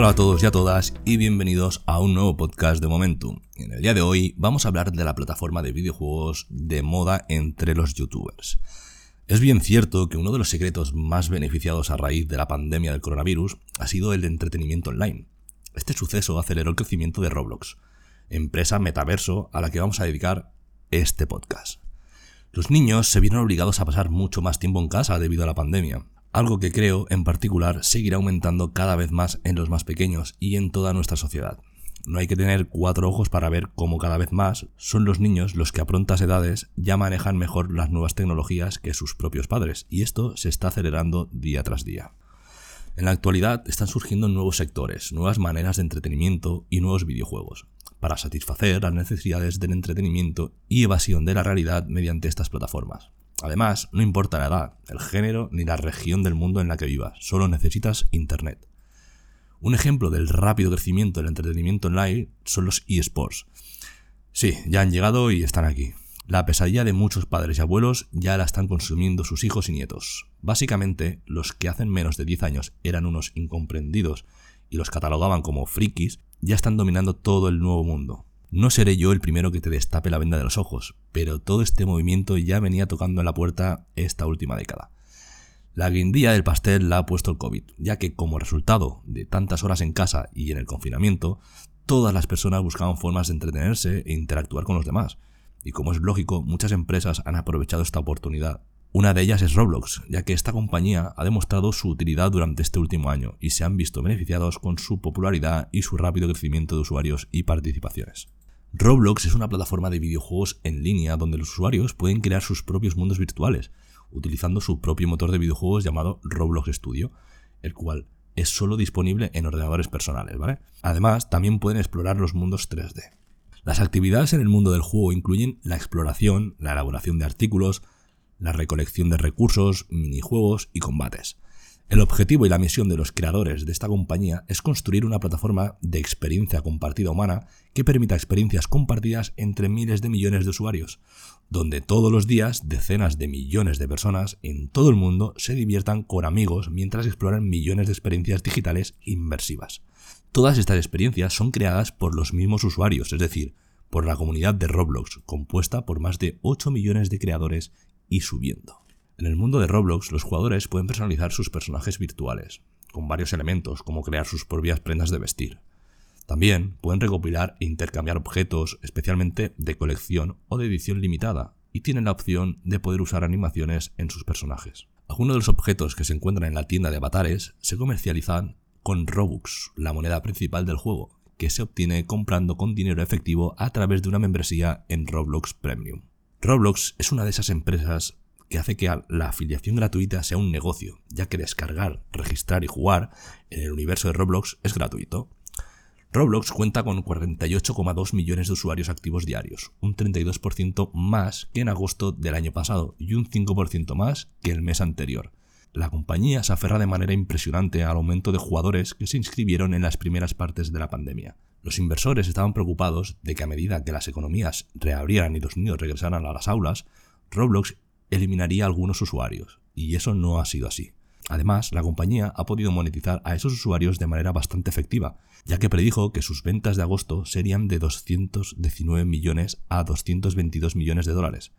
Hola a todos y a todas y bienvenidos a un nuevo podcast de Momentum. En el día de hoy vamos a hablar de la plataforma de videojuegos de moda entre los youtubers. Es bien cierto que uno de los secretos más beneficiados a raíz de la pandemia del coronavirus ha sido el de entretenimiento online. Este suceso aceleró el crecimiento de Roblox, empresa metaverso a la que vamos a dedicar este podcast. Los niños se vieron obligados a pasar mucho más tiempo en casa debido a la pandemia, algo que creo en particular seguirá aumentando cada vez más en los más pequeños y en toda nuestra sociedad. No hay que tener cuatro ojos para ver cómo cada vez más son los niños los que a prontas edades ya manejan mejor las nuevas tecnologías que sus propios padres, y esto se está acelerando día tras día. En la actualidad están surgiendo nuevos sectores, nuevas maneras de entretenimiento y nuevos videojuegos, para satisfacer las necesidades del entretenimiento y evasión de la realidad mediante estas plataformas. Además, no importa la edad, el género ni la región del mundo en la que vivas, solo necesitas Internet. Un ejemplo del rápido crecimiento del entretenimiento online son los eSports. Sí, ya han llegado y están aquí. La pesadilla de muchos padres y abuelos ya la están consumiendo sus hijos y nietos. Básicamente, los que hace menos de 10 años eran unos incomprendidos y los catalogaban como frikis, ya están dominando todo el nuevo mundo. No seré yo el primero que te destape la venda de los ojos, pero todo este movimiento ya venía tocando en la puerta esta última década. La guindilla del pastel la ha puesto el COVID, ya que como resultado de tantas horas en casa y en el confinamiento, todas las personas buscaban formas de entretenerse e interactuar con los demás. Y como es lógico, muchas empresas han aprovechado esta oportunidad una de ellas es Roblox, ya que esta compañía ha demostrado su utilidad durante este último año y se han visto beneficiados con su popularidad y su rápido crecimiento de usuarios y participaciones. Roblox es una plataforma de videojuegos en línea donde los usuarios pueden crear sus propios mundos virtuales, utilizando su propio motor de videojuegos llamado Roblox Studio, el cual es solo disponible en ordenadores personales. Además, también pueden explorar los mundos 3D. Las actividades en el mundo del juego incluyen la exploración, la elaboración de artículos, la recolección de recursos, minijuegos y combates. El objetivo y la misión de los creadores de esta compañía es construir una plataforma de experiencia compartida humana que permita experiencias compartidas entre miles de millones de usuarios, donde todos los días decenas de millones de personas en todo el mundo se diviertan con amigos mientras exploran millones de experiencias digitales inmersivas. Todas estas experiencias son creadas por los mismos usuarios, es decir, por la comunidad de Roblox, compuesta por más de 8 millones de creadores y subiendo. En el mundo de Roblox, los jugadores pueden personalizar sus personajes virtuales, con varios elementos, como crear sus propias prendas de vestir. También pueden recopilar e intercambiar objetos, especialmente de colección o de edición limitada, y tienen la opción de poder usar animaciones en sus personajes. Algunos de los objetos que se encuentran en la tienda de avatares se comercializan con Robux, la moneda principal del juego, que se obtiene comprando con dinero efectivo a través de una membresía en Roblox Premium. Roblox es una de esas empresas que hace que la afiliación gratuita sea un negocio, ya que descargar, registrar y jugar en el universo de Roblox es gratuito. Roblox cuenta con 48,2 millones de usuarios activos diarios, un 32% más que en agosto del año pasado y un 5% más que el mes anterior. La compañía se aferra de manera impresionante al aumento de jugadores que se inscribieron en las primeras partes de la pandemia. Los inversores estaban preocupados de que a medida que las economías reabrieran y los niños regresaran a las aulas, Roblox eliminaría algunos usuarios, y eso no ha sido así. Además, la compañía ha podido monetizar a esos usuarios de manera bastante efectiva, ya que predijo que sus ventas de agosto serían de 219 millones a 222 millones de dólares.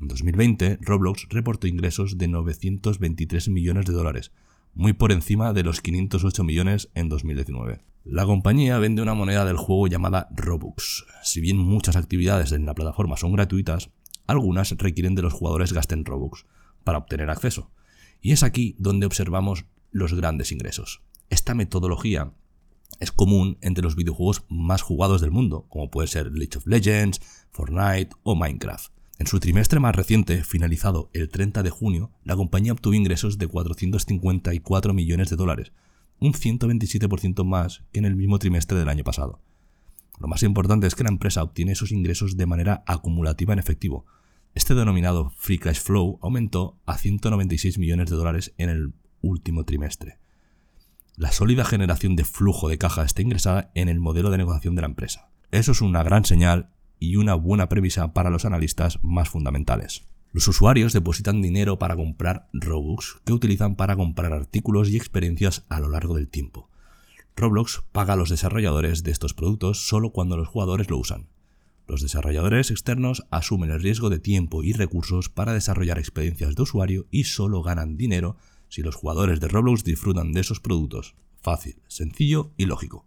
En 2020, Roblox reportó ingresos de 923 millones de dólares, muy por encima de los 508 millones en 2019. La compañía vende una moneda del juego llamada Robux. Si bien muchas actividades en la plataforma son gratuitas, algunas requieren de los jugadores gasten Robux para obtener acceso. Y es aquí donde observamos los grandes ingresos. Esta metodología es común entre los videojuegos más jugados del mundo, como puede ser League of Legends, Fortnite o Minecraft. En su trimestre más reciente, finalizado el 30 de junio, la compañía obtuvo ingresos de 454 millones de dólares, un 127% más que en el mismo trimestre del año pasado. Lo más importante es que la empresa obtiene esos ingresos de manera acumulativa en efectivo. Este denominado Free Cash Flow aumentó a 196 millones de dólares en el último trimestre. La sólida generación de flujo de caja está ingresada en el modelo de negociación de la empresa. Eso es una gran señal y una buena premisa para los analistas más fundamentales. Los usuarios depositan dinero para comprar Robux que utilizan para comprar artículos y experiencias a lo largo del tiempo. Roblox paga a los desarrolladores de estos productos solo cuando los jugadores lo usan. Los desarrolladores externos asumen el riesgo de tiempo y recursos para desarrollar experiencias de usuario y solo ganan dinero si los jugadores de Roblox disfrutan de esos productos. Fácil, sencillo y lógico.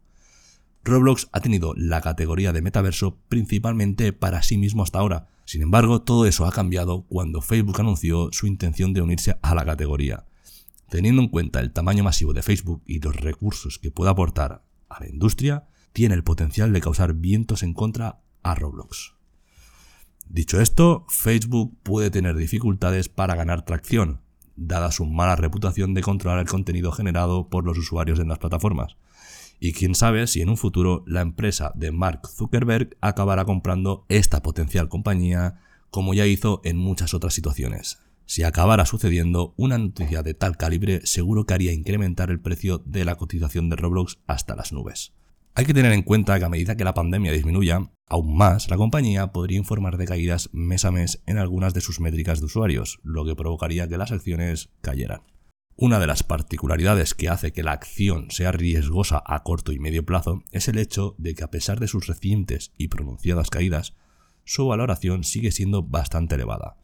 Roblox ha tenido la categoría de metaverso principalmente para sí mismo hasta ahora. Sin embargo, todo eso ha cambiado cuando Facebook anunció su intención de unirse a la categoría. Teniendo en cuenta el tamaño masivo de Facebook y los recursos que puede aportar a la industria, tiene el potencial de causar vientos en contra a Roblox. Dicho esto, Facebook puede tener dificultades para ganar tracción, dada su mala reputación de controlar el contenido generado por los usuarios en las plataformas. Y quién sabe si en un futuro la empresa de Mark Zuckerberg acabará comprando esta potencial compañía como ya hizo en muchas otras situaciones. Si acabara sucediendo, una noticia de tal calibre seguro que haría incrementar el precio de la cotización de Roblox hasta las nubes. Hay que tener en cuenta que a medida que la pandemia disminuya, aún más la compañía podría informar de caídas mes a mes en algunas de sus métricas de usuarios, lo que provocaría que las acciones cayeran. Una de las particularidades que hace que la acción sea riesgosa a corto y medio plazo es el hecho de que a pesar de sus recientes y pronunciadas caídas, su valoración sigue siendo bastante elevada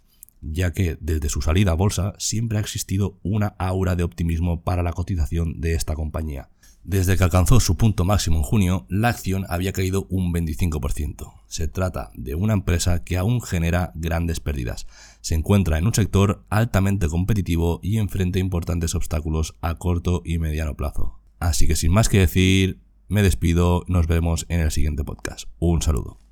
ya que desde su salida a bolsa siempre ha existido una aura de optimismo para la cotización de esta compañía. Desde que alcanzó su punto máximo en junio, la acción había caído un 25%. Se trata de una empresa que aún genera grandes pérdidas. Se encuentra en un sector altamente competitivo y enfrenta importantes obstáculos a corto y mediano plazo. Así que sin más que decir, me despido, nos vemos en el siguiente podcast. Un saludo.